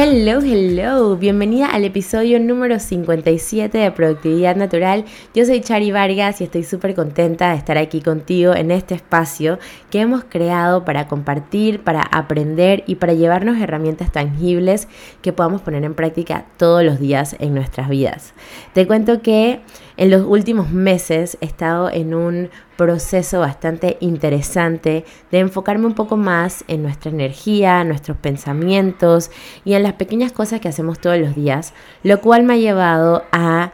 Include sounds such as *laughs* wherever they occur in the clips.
Hello, hello, bienvenida al episodio número 57 de Productividad Natural. Yo soy Chari Vargas y estoy súper contenta de estar aquí contigo en este espacio que hemos creado para compartir, para aprender y para llevarnos herramientas tangibles que podamos poner en práctica todos los días en nuestras vidas. Te cuento que en los últimos meses he estado en un proceso bastante interesante de enfocarme un poco más en nuestra energía, nuestros pensamientos y en las pequeñas cosas que hacemos todos los días, lo cual me ha llevado a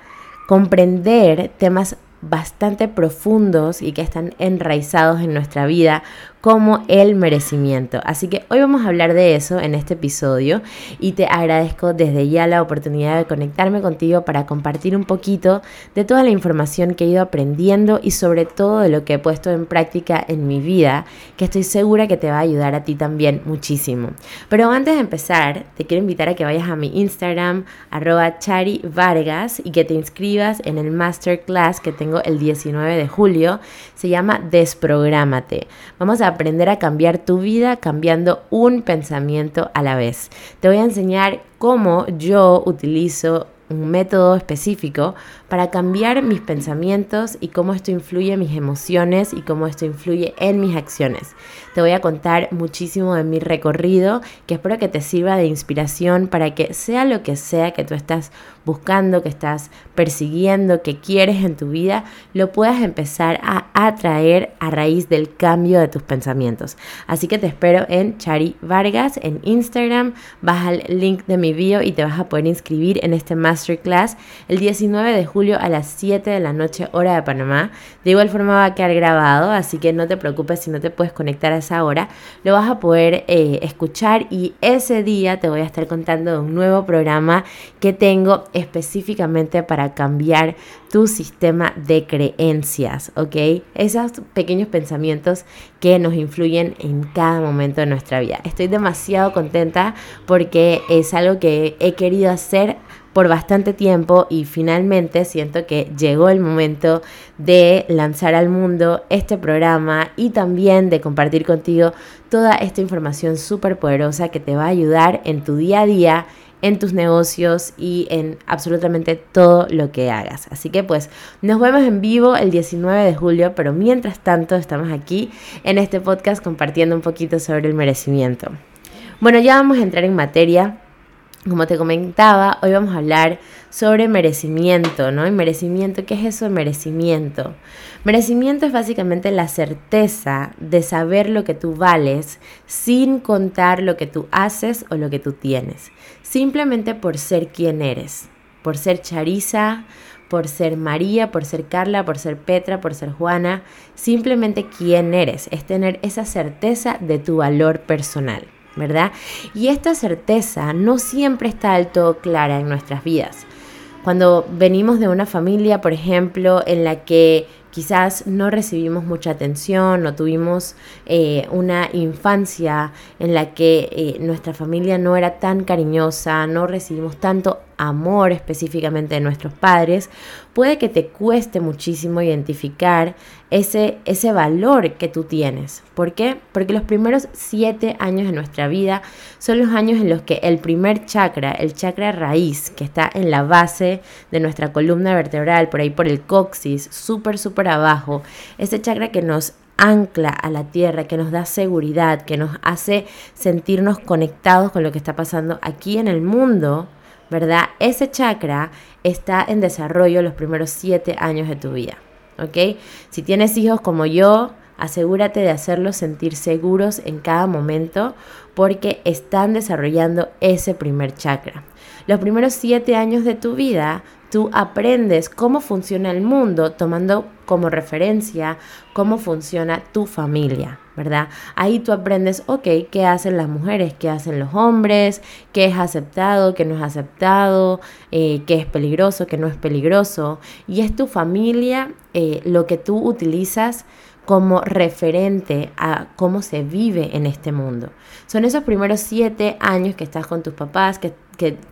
comprender temas bastante profundos y que están enraizados en nuestra vida como el merecimiento. Así que hoy vamos a hablar de eso en este episodio y te agradezco desde ya la oportunidad de conectarme contigo para compartir un poquito de toda la información que he ido aprendiendo y sobre todo de lo que he puesto en práctica en mi vida, que estoy segura que te va a ayudar a ti también muchísimo. Pero antes de empezar, te quiero invitar a que vayas a mi Instagram, arroba Chari Vargas, y que te inscribas en el masterclass que tengo el 19 de julio. Se llama Desprográmate. Vamos a aprender a cambiar tu vida cambiando un pensamiento a la vez. Te voy a enseñar cómo yo utilizo un método específico para cambiar mis pensamientos y cómo esto influye en mis emociones y cómo esto influye en mis acciones. Te voy a contar muchísimo de mi recorrido que espero que te sirva de inspiración para que sea lo que sea que tú estás buscando, que estás persiguiendo, que quieres en tu vida, lo puedas empezar a atraer a raíz del cambio de tus pensamientos. Así que te espero en Chari Vargas en Instagram, vas al link de mi bio y te vas a poder inscribir en este masterclass el 19 de julio a las 7 de la noche hora de Panamá. De igual forma va a quedar grabado, así que no te preocupes si no te puedes conectar a esa hora, lo vas a poder eh, escuchar y ese día te voy a estar contando de un nuevo programa que tengo específicamente para cambiar tu sistema de creencias, ¿ok? Esos pequeños pensamientos que nos influyen en cada momento de nuestra vida. Estoy demasiado contenta porque es algo que he querido hacer por bastante tiempo y finalmente siento que llegó el momento de lanzar al mundo este programa y también de compartir contigo toda esta información súper poderosa que te va a ayudar en tu día a día en tus negocios y en absolutamente todo lo que hagas. Así que pues nos vemos en vivo el 19 de julio, pero mientras tanto estamos aquí en este podcast compartiendo un poquito sobre el merecimiento. Bueno, ya vamos a entrar en materia. Como te comentaba, hoy vamos a hablar sobre merecimiento, ¿no? Y merecimiento, ¿qué es eso de merecimiento? Merecimiento es básicamente la certeza de saber lo que tú vales sin contar lo que tú haces o lo que tú tienes, simplemente por ser quien eres, por ser Charisa, por ser María, por ser Carla, por ser Petra, por ser Juana, simplemente quién eres, es tener esa certeza de tu valor personal. ¿Verdad? Y esta certeza no siempre está del todo clara en nuestras vidas. Cuando venimos de una familia, por ejemplo, en la que quizás no recibimos mucha atención, no tuvimos eh, una infancia en la que eh, nuestra familia no era tan cariñosa, no recibimos tanto amor específicamente de nuestros padres, puede que te cueste muchísimo identificar ese, ese valor que tú tienes. ¿Por qué? Porque los primeros siete años de nuestra vida son los años en los que el primer chakra, el chakra raíz, que está en la base de nuestra columna vertebral, por ahí por el coxis, súper, súper abajo, ese chakra que nos ancla a la tierra, que nos da seguridad, que nos hace sentirnos conectados con lo que está pasando aquí en el mundo, ¿verdad? Ese chakra está en desarrollo los primeros siete años de tu vida, ¿ok? Si tienes hijos como yo, Asegúrate de hacerlos sentir seguros en cada momento porque están desarrollando ese primer chakra. Los primeros siete años de tu vida, tú aprendes cómo funciona el mundo tomando como referencia cómo funciona tu familia, ¿verdad? Ahí tú aprendes, ok, qué hacen las mujeres, qué hacen los hombres, qué es aceptado, qué no es aceptado, eh, qué es peligroso, qué no es peligroso. Y es tu familia eh, lo que tú utilizas como referente a cómo se vive en este mundo. Son esos primeros siete años que estás con tus papás, que,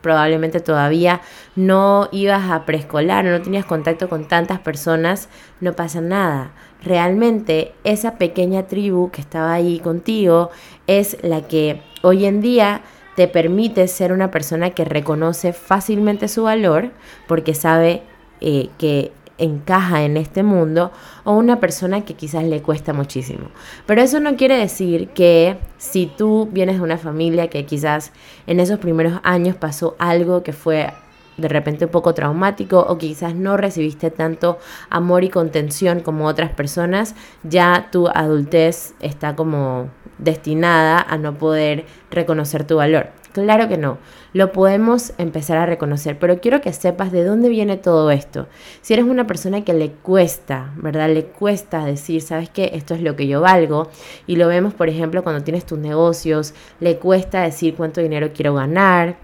probablemente todavía no ibas a preescolar, no tenías contacto con tantas personas, no pasa nada. Realmente esa pequeña tribu que estaba ahí contigo es la que hoy en día te permite ser una persona que reconoce fácilmente su valor porque sabe eh, que encaja en este mundo o una persona que quizás le cuesta muchísimo. Pero eso no quiere decir que si tú vienes de una familia que quizás en esos primeros años pasó algo que fue de repente un poco traumático o quizás no recibiste tanto amor y contención como otras personas, ya tu adultez está como destinada a no poder reconocer tu valor. Claro que no, lo podemos empezar a reconocer, pero quiero que sepas de dónde viene todo esto. Si eres una persona que le cuesta, ¿verdad? Le cuesta decir, ¿sabes qué? Esto es lo que yo valgo. Y lo vemos, por ejemplo, cuando tienes tus negocios, le cuesta decir cuánto dinero quiero ganar.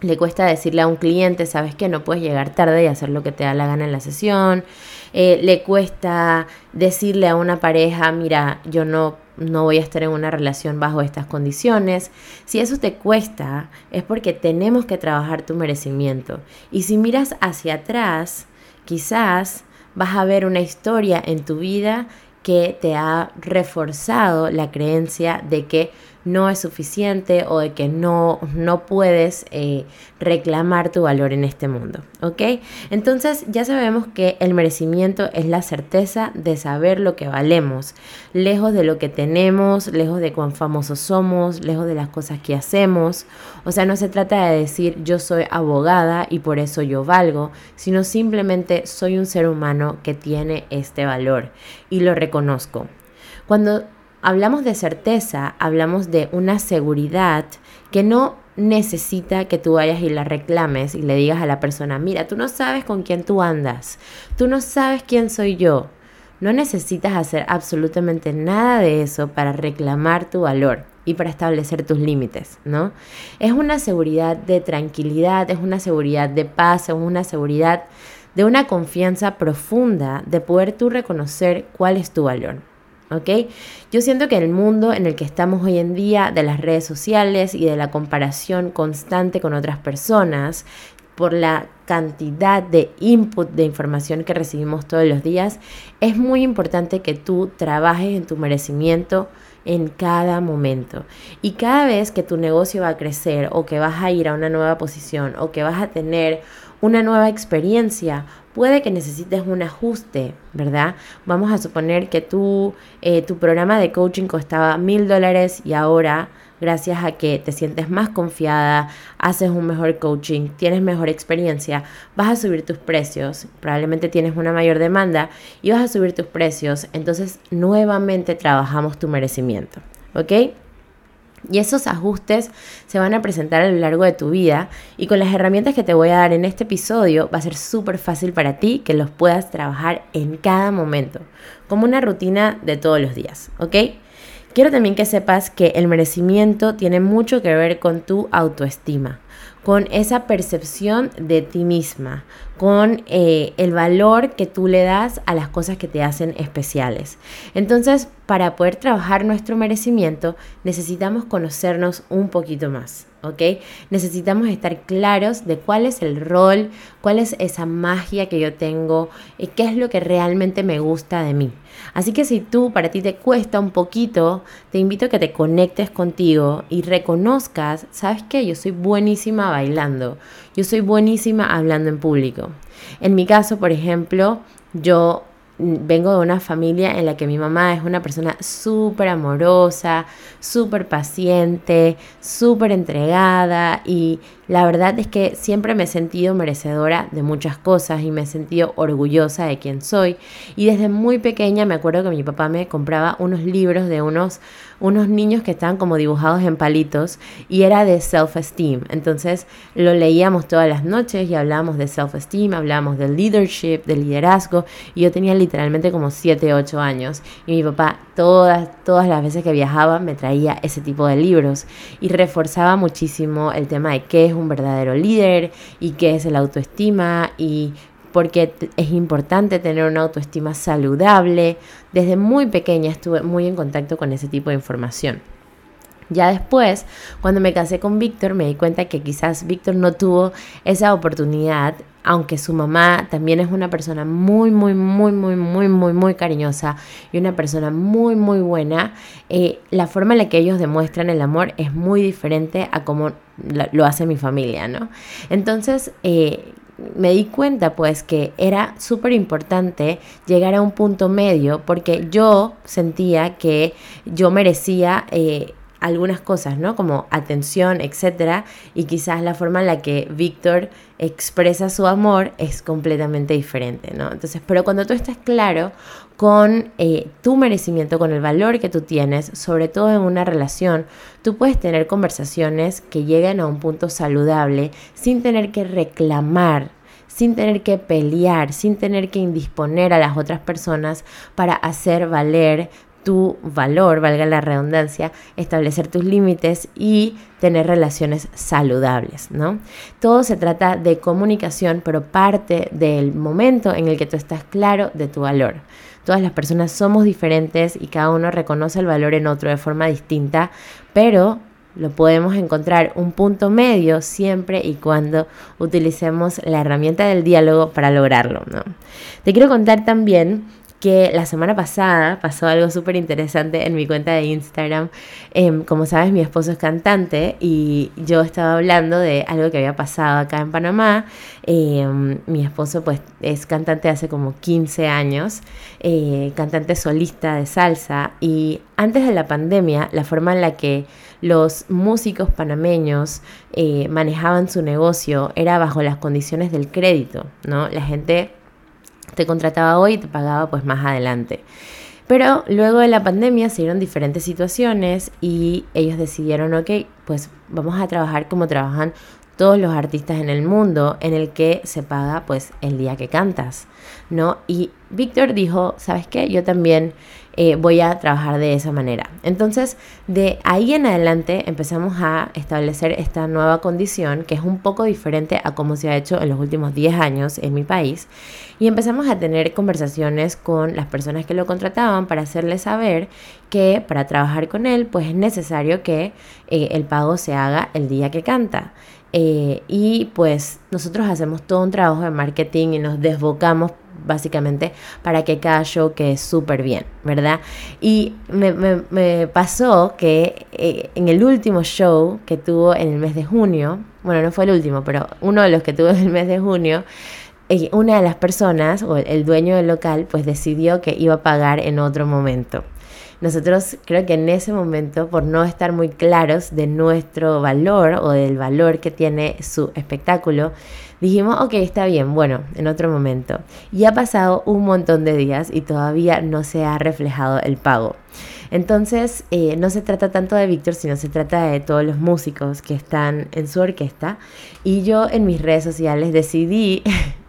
Le cuesta decirle a un cliente, sabes que no puedes llegar tarde y hacer lo que te da la gana en la sesión. Eh, le cuesta decirle a una pareja, mira, yo no no voy a estar en una relación bajo estas condiciones. Si eso te cuesta, es porque tenemos que trabajar tu merecimiento. Y si miras hacia atrás, quizás vas a ver una historia en tu vida que te ha reforzado la creencia de que no es suficiente o de que no, no puedes eh, reclamar tu valor en este mundo, ¿ok? Entonces ya sabemos que el merecimiento es la certeza de saber lo que valemos, lejos de lo que tenemos, lejos de cuán famosos somos, lejos de las cosas que hacemos. O sea, no se trata de decir yo soy abogada y por eso yo valgo, sino simplemente soy un ser humano que tiene este valor y lo reconozco. Cuando hablamos de certeza, hablamos de una seguridad que no necesita que tú vayas y la reclames y le digas a la persona, mira, tú no sabes con quién tú andas, tú no sabes quién soy yo. No necesitas hacer absolutamente nada de eso para reclamar tu valor y para establecer tus límites, ¿no? Es una seguridad de tranquilidad, es una seguridad de paz, es una seguridad de una confianza profunda de poder tú reconocer cuál es tu valor. ¿Ok? Yo siento que el mundo en el que estamos hoy en día, de las redes sociales y de la comparación constante con otras personas, por la cantidad de input de información que recibimos todos los días, es muy importante que tú trabajes en tu merecimiento en cada momento. Y cada vez que tu negocio va a crecer o que vas a ir a una nueva posición o que vas a tener una nueva experiencia, puede que necesites un ajuste, ¿verdad? Vamos a suponer que eh, tu programa de coaching costaba mil dólares y ahora, gracias a que te sientes más confiada, haces un mejor coaching, tienes mejor experiencia, vas a subir tus precios, probablemente tienes una mayor demanda y vas a subir tus precios, entonces nuevamente trabajamos tu merecimiento, ¿ok? Y esos ajustes se van a presentar a lo largo de tu vida y con las herramientas que te voy a dar en este episodio va a ser súper fácil para ti que los puedas trabajar en cada momento, como una rutina de todos los días, ¿ok? Quiero también que sepas que el merecimiento tiene mucho que ver con tu autoestima con esa percepción de ti misma, con eh, el valor que tú le das a las cosas que te hacen especiales. Entonces, para poder trabajar nuestro merecimiento, necesitamos conocernos un poquito más. ¿ok? Necesitamos estar claros de cuál es el rol, cuál es esa magia que yo tengo y qué es lo que realmente me gusta de mí. Así que si tú, para ti te cuesta un poquito, te invito a que te conectes contigo y reconozcas, ¿sabes qué? Yo soy buenísima bailando, yo soy buenísima hablando en público. En mi caso, por ejemplo, yo vengo de una familia en la que mi mamá es una persona súper amorosa, súper paciente, súper entregada y la verdad es que siempre me he sentido merecedora de muchas cosas y me he sentido orgullosa de quien soy. Y desde muy pequeña me acuerdo que mi papá me compraba unos libros de unos, unos niños que estaban como dibujados en palitos y era de self-esteem. Entonces lo leíamos todas las noches y hablábamos de self-esteem, hablábamos de leadership, de liderazgo. Y yo tenía literalmente como 7, 8 años. Y mi papá todas, todas las veces que viajaba me traía ese tipo de libros y reforzaba muchísimo el tema de qué es un verdadero líder y qué es el autoestima y por qué es importante tener una autoestima saludable. Desde muy pequeña estuve muy en contacto con ese tipo de información. Ya después, cuando me casé con Víctor, me di cuenta que quizás Víctor no tuvo esa oportunidad, aunque su mamá también es una persona muy, muy, muy, muy, muy, muy, muy cariñosa y una persona muy, muy buena, eh, la forma en la que ellos demuestran el amor es muy diferente a como lo hace mi familia, ¿no? Entonces, eh, me di cuenta pues que era súper importante llegar a un punto medio porque yo sentía que yo merecía eh, algunas cosas, ¿no? Como atención, etcétera, y quizás la forma en la que Víctor expresa su amor es completamente diferente, ¿no? Entonces, pero cuando tú estás claro con eh, tu merecimiento, con el valor que tú tienes, sobre todo en una relación, tú puedes tener conversaciones que lleguen a un punto saludable sin tener que reclamar sin tener que pelear, sin tener que indisponer a las otras personas para hacer valer tu valor, valga la redundancia, establecer tus límites y tener relaciones saludables, ¿no? Todo se trata de comunicación, pero parte del momento en el que tú estás claro de tu valor. Todas las personas somos diferentes y cada uno reconoce el valor en otro de forma distinta, pero lo podemos encontrar un punto medio siempre y cuando utilicemos la herramienta del diálogo para lograrlo, ¿no? Te quiero contar también que la semana pasada pasó algo súper interesante en mi cuenta de Instagram. Em, como sabes, mi esposo es cantante y yo estaba hablando de algo que había pasado acá en Panamá. Em, mi esposo pues es cantante hace como 15 años, eh, cantante solista de salsa y antes de la pandemia la forma en la que los músicos panameños eh, manejaban su negocio era bajo las condiciones del crédito, ¿no? La gente te contrataba hoy y te pagaba pues más adelante. Pero luego de la pandemia se dieron diferentes situaciones y ellos decidieron, ok, pues vamos a trabajar como trabajan todos los artistas en el mundo, en el que se paga pues el día que cantas, ¿no? Y Víctor dijo, ¿sabes qué? Yo también eh, voy a trabajar de esa manera. Entonces, de ahí en adelante empezamos a establecer esta nueva condición que es un poco diferente a cómo se ha hecho en los últimos 10 años en mi país. Y empezamos a tener conversaciones con las personas que lo contrataban para hacerles saber que para trabajar con él, pues es necesario que eh, el pago se haga el día que canta. Eh, y pues nosotros hacemos todo un trabajo de marketing y nos desbocamos básicamente para que cada show quede súper bien, ¿verdad? Y me, pasó que eh, en el último show que tuvo en el mes de junio, bueno, no fue el último, pero uno de los que tuvo en el mes de junio, eh, una de las personas o el dueño del local pues decidió que iba a pagar en otro momento. Nosotros creo que en ese momento, por no estar muy claros de nuestro valor o del valor que tiene su espectáculo, dijimos, ok, está bien, bueno, en otro momento. Y ha pasado un montón de días y todavía no se ha reflejado el pago. Entonces, eh, no se trata tanto de Víctor, sino se trata de todos los músicos que están en su orquesta. Y yo en mis redes sociales decidí,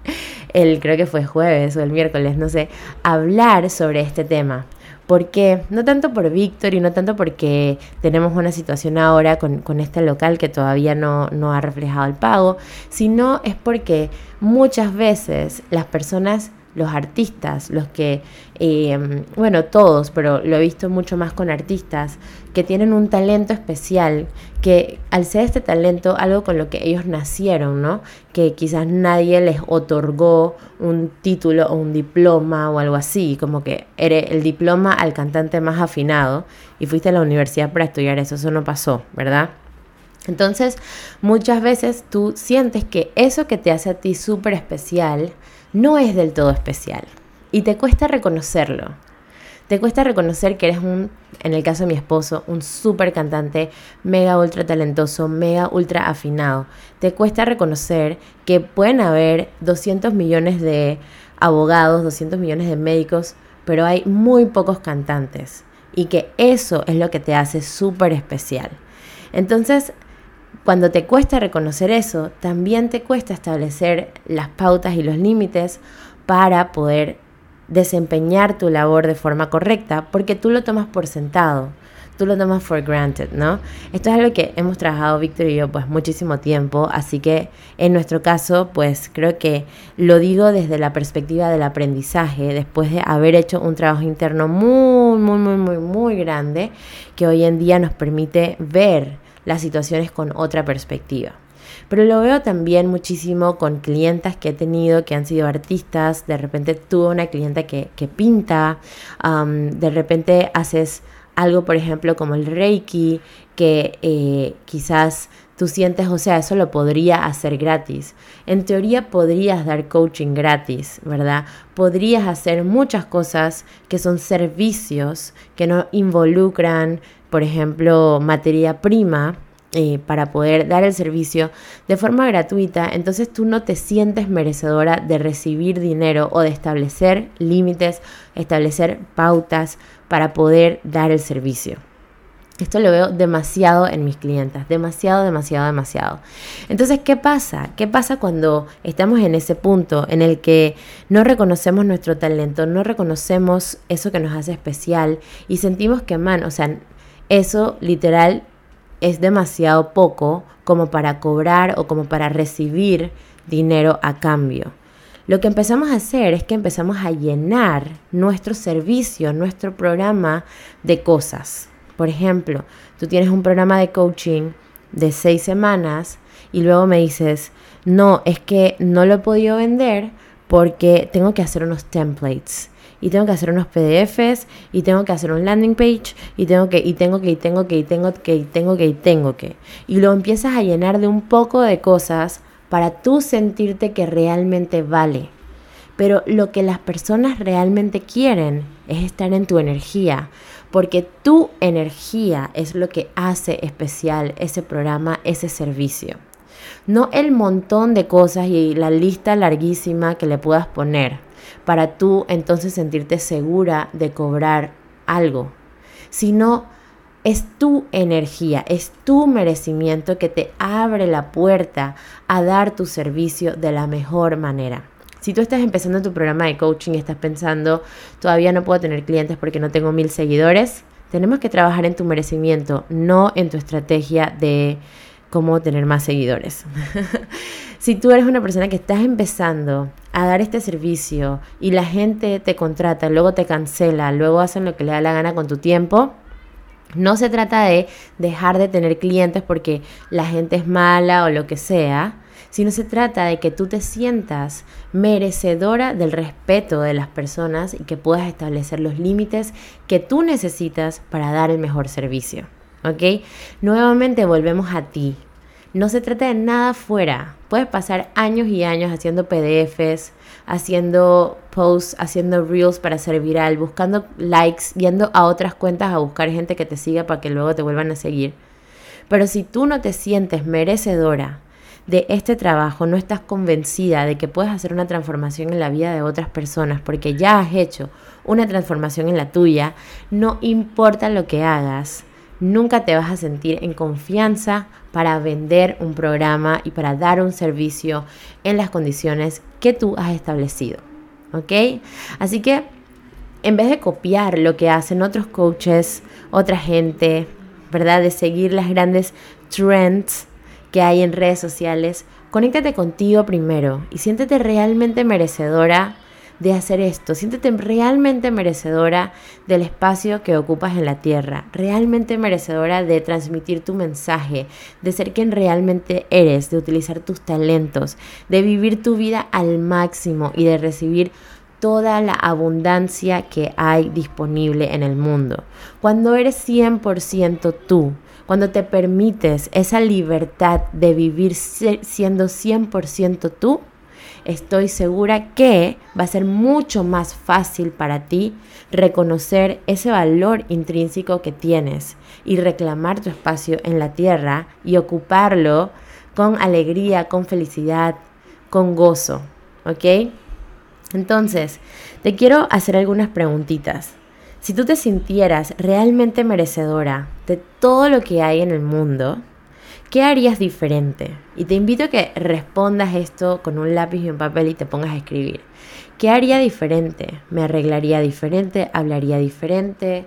*laughs* el creo que fue jueves o el miércoles, no sé, hablar sobre este tema. ¿Por qué? No tanto por Víctor y no tanto porque tenemos una situación ahora con, con este local que todavía no, no ha reflejado el pago, sino es porque muchas veces las personas los artistas, los que, eh, bueno, todos, pero lo he visto mucho más con artistas, que tienen un talento especial, que al ser este talento algo con lo que ellos nacieron, ¿no? Que quizás nadie les otorgó un título o un diploma o algo así, como que eres el diploma al cantante más afinado y fuiste a la universidad para estudiar eso, eso no pasó, ¿verdad? Entonces, muchas veces tú sientes que eso que te hace a ti súper especial, no es del todo especial. y te cuesta reconocerlo. Te cuesta reconocer que eres un, en el caso de mi esposo, un súper cantante, mega ultra talentoso, mega ultra afinado. Te cuesta reconocer que pueden haber 200 millones de abogados, 200 millones de médicos, pero hay muy pocos cantantes. Y que eso es lo que te hace súper especial. Entonces, cuando te cuesta reconocer eso, también te cuesta establecer las pautas y los límites para poder desempeñar tu labor de forma correcta, porque tú lo tomas por sentado, tú lo tomas for granted, ¿no? Esto es algo que hemos trabajado Víctor y yo pues muchísimo tiempo, así que en nuestro caso pues creo que lo digo desde la perspectiva del aprendizaje, después de haber hecho un trabajo interno muy, muy, muy, muy, muy grande, que hoy en día nos permite ver las situaciones con otra perspectiva. Pero lo veo también muchísimo con clientas que he tenido que han sido artistas. De repente tuve una clienta que, pinta, de repente haces algo, por ejemplo, como el Reiki, que eh, quizás tú sientes, o sea, eso lo podría hacer gratis. En teoría podrías dar coaching gratis, ¿verdad? Podrías hacer muchas cosas que son servicios, que no involucran, por ejemplo, materia prima eh, para poder dar el servicio de forma gratuita, entonces tú no te sientes merecedora de recibir dinero o de establecer límites, establecer pautas para poder dar el servicio. Esto lo veo demasiado en mis clientes, demasiado, demasiado, demasiado. Entonces, ¿qué pasa? ¿Qué pasa cuando estamos en ese punto en el que no reconocemos nuestro talento, no reconocemos eso que nos hace especial y sentimos que, man, o sea, eso literal es demasiado poco como para cobrar o como para recibir dinero a cambio. Lo que empezamos a hacer es que empezamos a llenar nuestro servicio, nuestro programa de cosas. Por ejemplo, tú tienes un programa de coaching de seis semanas y luego me dices, no, es que no lo he podido vender porque tengo que hacer unos templates y tengo que hacer unos PDFs y tengo que hacer un landing page y tengo que y tengo que y tengo que y tengo que y tengo que y tengo que y lo empiezas a llenar de un poco de cosas para tú sentirte que realmente vale. Pero lo que las personas realmente quieren es estar en tu energía, porque tu energía es lo que hace especial ese programa, ese servicio. No el montón de cosas y la lista larguísima que le puedas poner para tú entonces sentirte segura de cobrar algo, sino es tu energía, es tu merecimiento que te abre la puerta a dar tu servicio de la mejor manera. Si tú estás empezando tu programa de coaching y estás pensando, todavía no puedo tener clientes porque no tengo mil seguidores, tenemos que trabajar en tu merecimiento, no en tu estrategia de cómo tener más seguidores. *laughs* si tú eres una persona que estás empezando a dar este servicio y la gente te contrata, luego te cancela, luego hacen lo que le da la gana con tu tiempo, no se trata de dejar de tener clientes porque la gente es mala o lo que sea, sino se trata de que tú te sientas merecedora del respeto de las personas y que puedas establecer los límites que tú necesitas para dar el mejor servicio. ¿Ok? Nuevamente volvemos a ti. No se trata de nada fuera. Puedes pasar años y años haciendo PDFs, haciendo posts, haciendo reels para ser viral, buscando likes, yendo a otras cuentas a buscar gente que te siga para que luego te vuelvan a seguir. Pero si tú no te sientes merecedora de este trabajo, no estás convencida de que puedes hacer una transformación en la vida de otras personas porque ya has hecho una transformación en la tuya, no importa lo que hagas, nunca te vas a sentir en confianza para vender un programa y para dar un servicio en las condiciones que tú has establecido. ¿Ok? Así que en vez de copiar lo que hacen otros coaches, otra gente, ¿verdad? De seguir las grandes trends que hay en redes sociales, conéctate contigo primero y siéntete realmente merecedora de hacer esto. Siéntete realmente merecedora del espacio que ocupas en la tierra, realmente merecedora de transmitir tu mensaje, de ser quien realmente eres, de utilizar tus talentos, de vivir tu vida al máximo y de recibir toda la abundancia que hay disponible en el mundo. Cuando eres 100% tú, cuando te permites esa libertad de vivir siendo 100% tú, estoy segura que va a ser mucho más fácil para ti reconocer ese valor intrínseco que tienes y reclamar tu espacio en la tierra y ocuparlo con alegría, con felicidad, con gozo. ¿Ok? Entonces, te quiero hacer algunas preguntitas. Si tú te sintieras realmente merecedora de todo lo que hay en el mundo, ¿qué harías diferente? Y te invito a que respondas esto con un lápiz y un papel y te pongas a escribir. ¿Qué haría diferente? ¿Me arreglaría diferente? ¿Hablaría diferente?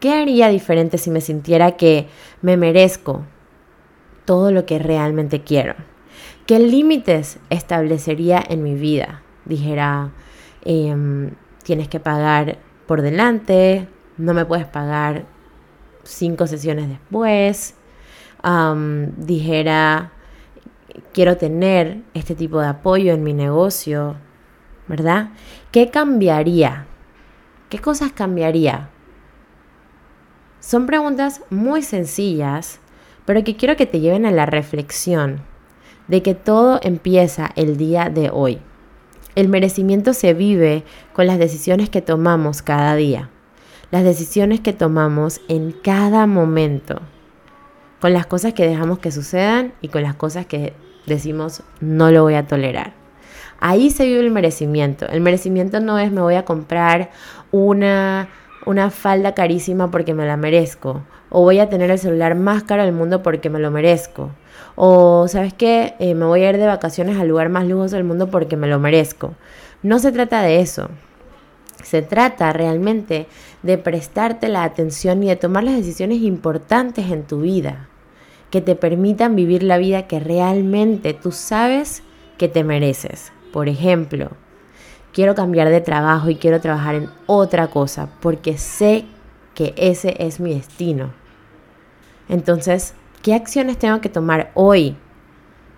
¿Qué haría diferente si me sintiera que me merezco todo lo que realmente quiero? ¿Qué límites establecería en mi vida? Dijera, em, tienes que pagar por delante, no me puedes pagar cinco sesiones después, dijera, quiero tener este tipo de apoyo en mi negocio, ¿verdad? ¿Qué cambiaría? ¿Qué cosas cambiaría? Son preguntas muy sencillas, pero que quiero que te lleven a la reflexión de que todo empieza el día de hoy. El merecimiento se vive con las decisiones que tomamos cada día, las decisiones que tomamos en cada momento, con las cosas que dejamos que sucedan y con las cosas que decimos no lo voy a tolerar. Ahí se vive el merecimiento. El merecimiento no es me voy a comprar una, una falda carísima porque me la merezco. O voy a tener el celular más caro del mundo porque me lo merezco. O, ¿sabes qué? Eh, me voy a ir de vacaciones al lugar más lujoso del mundo porque me lo merezco. No se trata de eso. Se trata realmente de prestarte la atención y de tomar las decisiones importantes en tu vida que te permitan vivir la vida que realmente tú sabes que te mereces. Por ejemplo, quiero cambiar de trabajo y quiero trabajar en otra cosa porque sé que ese es mi destino. Entonces, ¿Qué acciones tengo que tomar hoy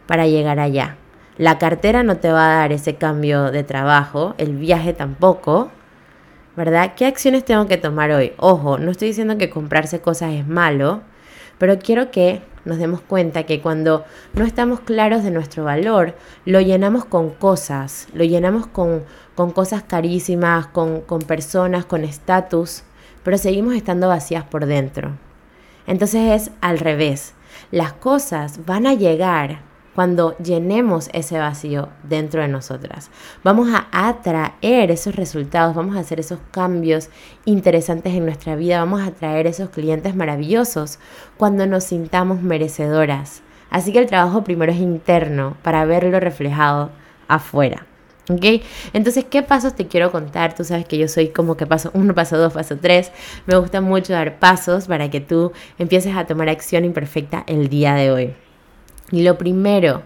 para llegar allá? La cartera no te va a dar ese cambio de trabajo, el viaje tampoco, ¿verdad? ¿Qué acciones tengo que tomar hoy? Ojo, no estoy diciendo que comprarse cosas es malo, pero quiero que nos demos cuenta que cuando no estamos claros de nuestro valor, lo llenamos con cosas, lo llenamos con, cosas carísimas, con personas, con estatus, pero seguimos estando vacías por dentro. Entonces es al revés. Las cosas van a llegar cuando llenemos ese vacío dentro de nosotras. Vamos a atraer esos resultados, vamos a hacer esos cambios interesantes en nuestra vida, vamos a atraer esos clientes maravillosos cuando nos sintamos merecedoras. Así que el trabajo primero es interno para verlo reflejado afuera. ¿Ok? Entonces, ¿qué pasos te quiero contar? Tú sabes que yo soy como que paso uno, paso dos, paso tres. Me gusta mucho dar pasos para que tú empieces a tomar acción imperfecta el día de hoy. Y lo primero,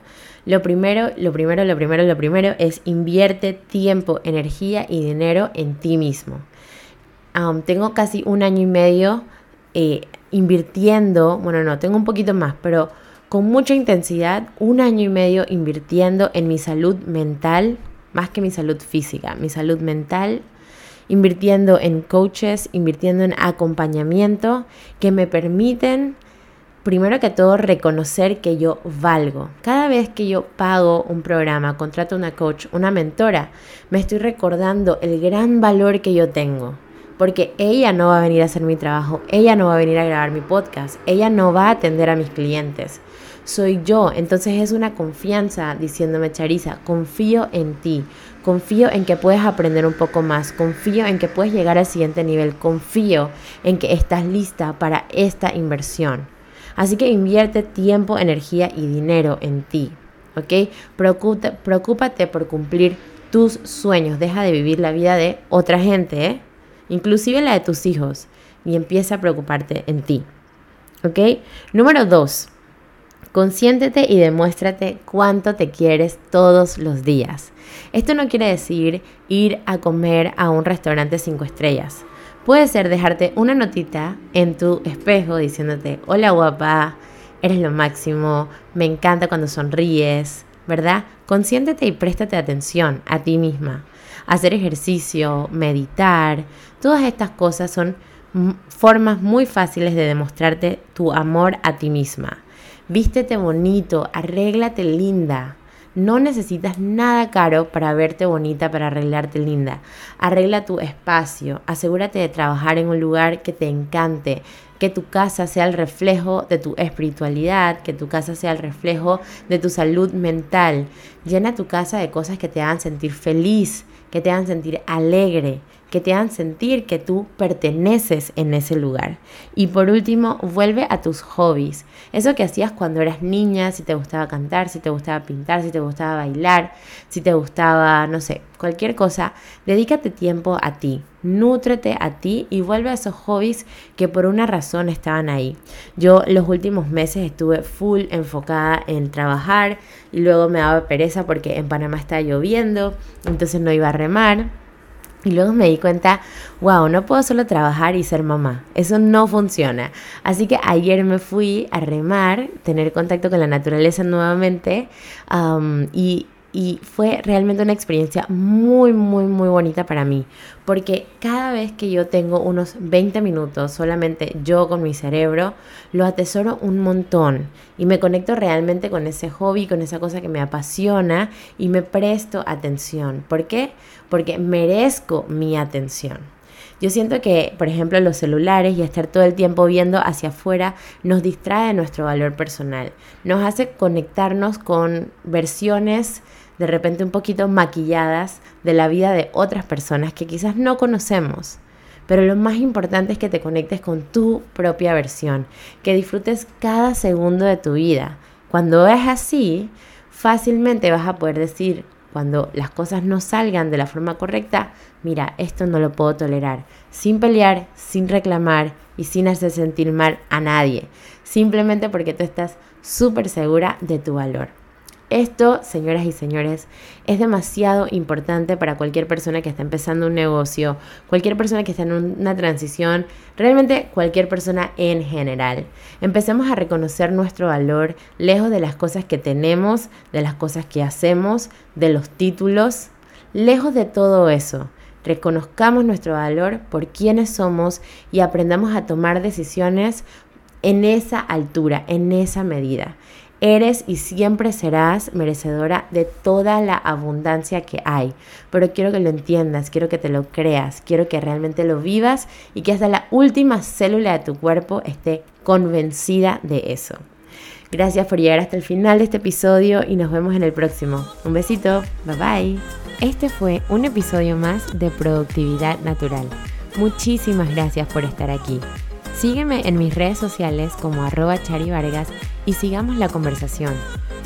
lo primero, lo primero, lo primero, lo primero es invierte tiempo, energía y dinero en ti mismo. tengo casi un año y medio eh, invirtiendo, bueno, no, tengo un poquito más, pero con mucha intensidad, un año y medio invirtiendo en mi salud mental, más que mi salud física, mi salud mental, invirtiendo en coaches, invirtiendo en acompañamiento que me permiten, primero que todo, reconocer que yo valgo. Cada vez que yo pago un programa, contrato una coach, una mentora, me estoy recordando el gran valor que yo tengo. Porque ella no va a venir a hacer mi trabajo, ella no va a venir a grabar mi podcast, ella no va a atender a mis clientes soy yo. Entonces es una confianza diciéndome, Charisa, confío en ti, confío en que puedes aprender un poco más, confío en que puedes llegar al siguiente nivel, confío en que estás lista para esta inversión. Así que invierte tiempo, energía y dinero en ti, ¿ok? Preocúpate, preocúpate por cumplir tus sueños, deja de vivir la vida de otra gente, ¿eh? Inclusive la de tus hijos, y empieza a preocuparte en ti. ¿Ok? Número dos, Consiéntete y demuéstrate cuánto te quieres todos los días. Esto no quiere decir ir a comer a un restaurante cinco estrellas. Puede ser dejarte una notita en tu espejo diciéndote, hola guapa, eres lo máximo, me encanta cuando sonríes, ¿verdad? Consiéntete y préstate atención a ti misma. Hacer ejercicio, meditar, todas estas cosas son formas muy fáciles de demostrarte tu amor a ti misma. Vístete bonito, arréglate linda. No necesitas nada caro para verte bonita, para arreglarte linda. Arregla tu espacio, asegúrate de trabajar en un lugar que te encante, que tu casa sea el reflejo de tu espiritualidad, que tu casa sea el reflejo de tu salud mental. Llena tu casa de cosas que te hagan sentir feliz, que te hagan sentir alegre, que te hagan sentir que tú perteneces en ese lugar. Y por último, vuelve a tus hobbies. Eso que hacías cuando eras niña, si te gustaba cantar, si te gustaba pintar, si te gustaba bailar, si te gustaba, no sé, cualquier cosa, dedícate tiempo a ti, nútrete a ti y vuelve a esos hobbies que por una razón estaban ahí. Yo los últimos meses estuve full enfocada en trabajar y luego me daba pereza porque en Panamá estaba lloviendo, entonces no iba a remar. Y luego me di cuenta, wow, no puedo solo trabajar y ser mamá. Eso no funciona. Así que ayer me fui a remar, tener contacto con la naturaleza nuevamente y y fue realmente una experiencia muy, muy, muy bonita para mí, porque cada vez que yo tengo unos 20 minutos solamente yo con mi cerebro, lo atesoro un montón y me conecto realmente con ese hobby, con esa cosa que me apasiona y me presto atención. ¿Por qué? Porque merezco mi atención. Yo siento que, por ejemplo, los celulares y estar todo el tiempo viendo hacia afuera nos distrae de nuestro valor personal, nos hace conectarnos con versiones de repente un poquito maquilladas de la vida de otras personas que quizás no conocemos. Pero lo más importante es que te conectes con tu propia versión, que disfrutes cada segundo de tu vida. Cuando es así, fácilmente vas a poder decir, cuando las cosas no salgan de la forma correcta, mira, esto no lo puedo tolerar, sin pelear, sin reclamar y sin hacer sentir mal a nadie, simplemente porque tú estás súper segura de tu valor. Esto, señoras y señores, es demasiado importante para cualquier persona que está empezando un negocio, cualquier persona que está en una transición, realmente cualquier persona en general. Empecemos a reconocer nuestro valor lejos de las cosas que tenemos, de las cosas que hacemos, de los títulos, lejos de todo eso. Reconozcamos nuestro valor por quienes somos y aprendamos a tomar decisiones en esa altura, en esa medida. Eres y siempre serás merecedora de toda la abundancia que hay. Pero quiero que lo entiendas, quiero que te lo creas, quiero que realmente lo vivas y que hasta la última célula de tu cuerpo esté convencida de eso. Gracias por llegar hasta el final de este episodio y nos vemos en el próximo. Un besito, bye bye. Este fue un episodio más de Productividad Natural. Muchísimas gracias por estar aquí. Sígueme en mis redes sociales como arroba charivargas y sigamos la conversación.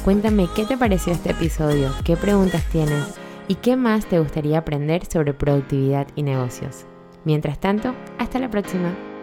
Cuéntame qué te pareció este episodio, qué preguntas tienes y qué más te gustaría aprender sobre productividad y negocios. Mientras tanto, hasta la próxima.